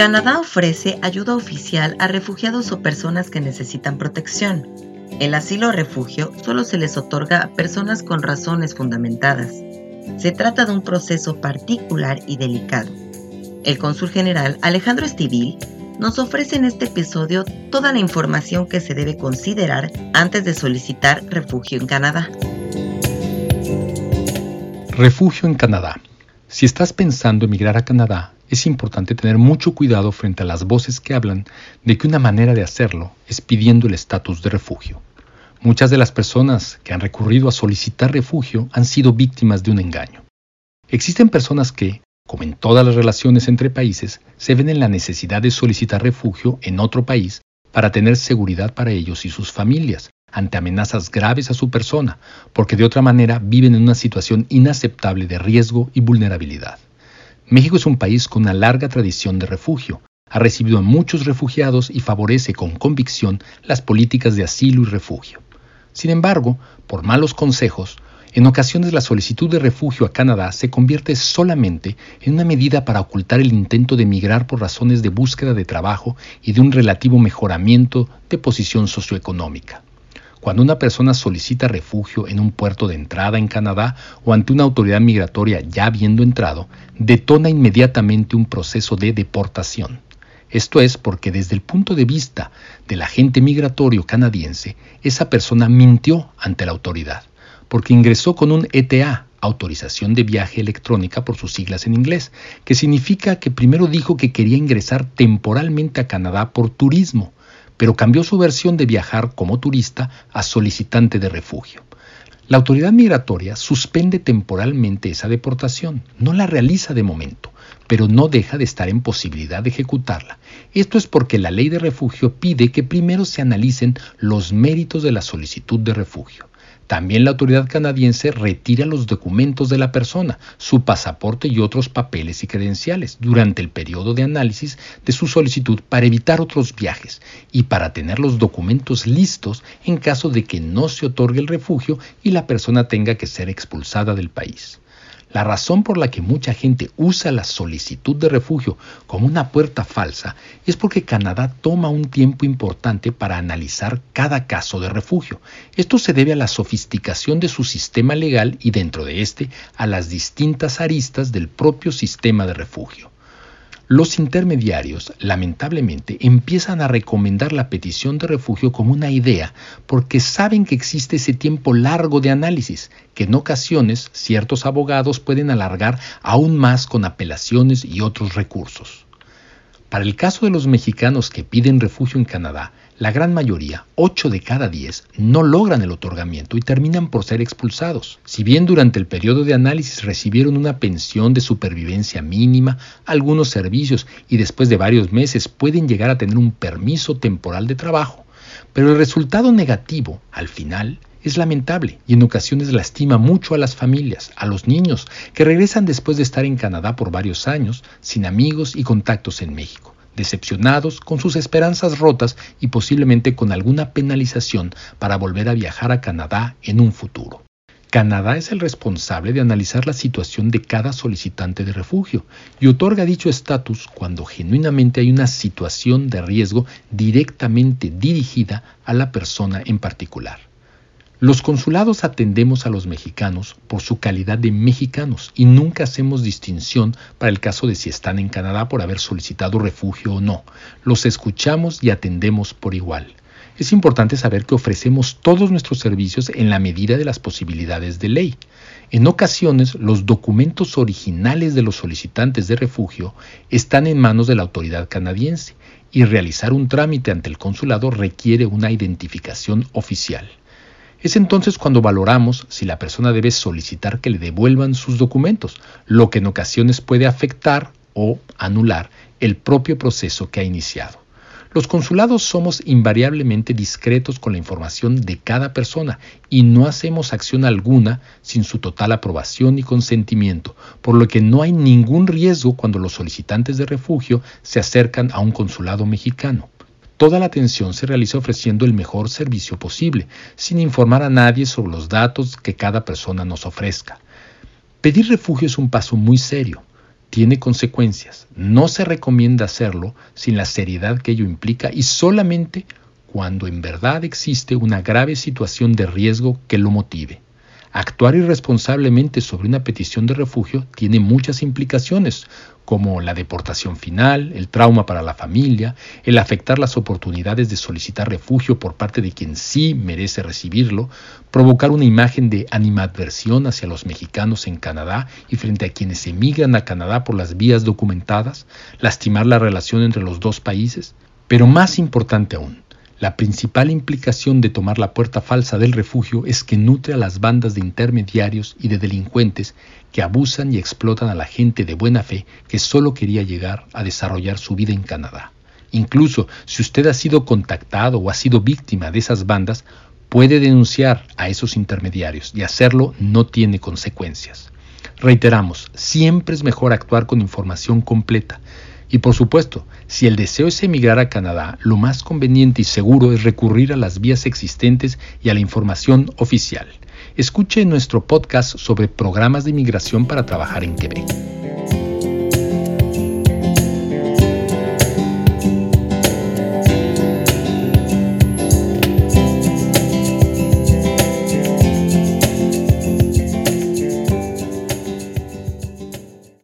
Canadá ofrece ayuda oficial a refugiados o personas que necesitan protección. El asilo o refugio solo se les otorga a personas con razones fundamentadas. Se trata de un proceso particular y delicado. El cónsul general Alejandro Estivil nos ofrece en este episodio toda la información que se debe considerar antes de solicitar refugio en Canadá. Refugio en Canadá. Si estás pensando emigrar a Canadá, es importante tener mucho cuidado frente a las voces que hablan de que una manera de hacerlo es pidiendo el estatus de refugio. Muchas de las personas que han recurrido a solicitar refugio han sido víctimas de un engaño. Existen personas que, como en todas las relaciones entre países, se ven en la necesidad de solicitar refugio en otro país para tener seguridad para ellos y sus familias ante amenazas graves a su persona, porque de otra manera viven en una situación inaceptable de riesgo y vulnerabilidad. México es un país con una larga tradición de refugio, ha recibido a muchos refugiados y favorece con convicción las políticas de asilo y refugio. Sin embargo, por malos consejos, en ocasiones la solicitud de refugio a Canadá se convierte solamente en una medida para ocultar el intento de emigrar por razones de búsqueda de trabajo y de un relativo mejoramiento de posición socioeconómica. Cuando una persona solicita refugio en un puerto de entrada en Canadá o ante una autoridad migratoria ya habiendo entrado, detona inmediatamente un proceso de deportación. Esto es porque desde el punto de vista del agente migratorio canadiense, esa persona mintió ante la autoridad porque ingresó con un ETA, autorización de viaje electrónica por sus siglas en inglés, que significa que primero dijo que quería ingresar temporalmente a Canadá por turismo, pero cambió su versión de viajar como turista a solicitante de refugio. La autoridad migratoria suspende temporalmente esa deportación, no la realiza de momento, pero no deja de estar en posibilidad de ejecutarla. Esto es porque la ley de refugio pide que primero se analicen los méritos de la solicitud de refugio. También la autoridad canadiense retira los documentos de la persona, su pasaporte y otros papeles y credenciales durante el periodo de análisis de su solicitud para evitar otros viajes y para tener los documentos listos en caso de que no se otorgue el refugio y la persona tenga que ser expulsada del país. La razón por la que mucha gente usa la solicitud de refugio como una puerta falsa es porque Canadá toma un tiempo importante para analizar cada caso de refugio. Esto se debe a la sofisticación de su sistema legal y dentro de este a las distintas aristas del propio sistema de refugio. Los intermediarios, lamentablemente, empiezan a recomendar la petición de refugio como una idea porque saben que existe ese tiempo largo de análisis, que en ocasiones ciertos abogados pueden alargar aún más con apelaciones y otros recursos. Para el caso de los mexicanos que piden refugio en Canadá, la gran mayoría, 8 de cada 10, no logran el otorgamiento y terminan por ser expulsados. Si bien durante el periodo de análisis recibieron una pensión de supervivencia mínima, algunos servicios y después de varios meses pueden llegar a tener un permiso temporal de trabajo, pero el resultado negativo, al final, es lamentable y en ocasiones lastima mucho a las familias, a los niños, que regresan después de estar en Canadá por varios años, sin amigos y contactos en México, decepcionados, con sus esperanzas rotas y posiblemente con alguna penalización para volver a viajar a Canadá en un futuro. Canadá es el responsable de analizar la situación de cada solicitante de refugio y otorga dicho estatus cuando genuinamente hay una situación de riesgo directamente dirigida a la persona en particular. Los consulados atendemos a los mexicanos por su calidad de mexicanos y nunca hacemos distinción para el caso de si están en Canadá por haber solicitado refugio o no. Los escuchamos y atendemos por igual. Es importante saber que ofrecemos todos nuestros servicios en la medida de las posibilidades de ley. En ocasiones, los documentos originales de los solicitantes de refugio están en manos de la autoridad canadiense y realizar un trámite ante el consulado requiere una identificación oficial. Es entonces cuando valoramos si la persona debe solicitar que le devuelvan sus documentos, lo que en ocasiones puede afectar o anular el propio proceso que ha iniciado. Los consulados somos invariablemente discretos con la información de cada persona y no hacemos acción alguna sin su total aprobación y consentimiento, por lo que no hay ningún riesgo cuando los solicitantes de refugio se acercan a un consulado mexicano. Toda la atención se realiza ofreciendo el mejor servicio posible, sin informar a nadie sobre los datos que cada persona nos ofrezca. Pedir refugio es un paso muy serio. tiene consecuencias. No se recomienda hacerlo sin la seriedad que ello implica y solamente cuando en verdad existe una grave situación de riesgo que lo motive. Actuar irresponsablemente sobre una petición de refugio tiene muchas implicaciones, como la deportación final, el trauma para la familia, el afectar las oportunidades de solicitar refugio por parte de quien sí merece recibirlo, provocar una imagen de animadversión hacia los mexicanos en Canadá y frente a quienes emigran a Canadá por las vías documentadas, lastimar la relación entre los dos países, pero más importante aún, la principal implicación de tomar la puerta falsa del refugio es que nutre a las bandas de intermediarios y de delincuentes que abusan y explotan a la gente de buena fe que solo quería llegar a desarrollar su vida en Canadá. Incluso si usted ha sido contactado o ha sido víctima de esas bandas, puede denunciar a esos intermediarios y hacerlo no tiene consecuencias. Reiteramos, siempre es mejor actuar con información completa, y por supuesto, si el deseo es emigrar a Canadá, lo más conveniente y seguro es recurrir a las vías existentes y a la información oficial. Escuche nuestro podcast sobre programas de inmigración para trabajar en Quebec.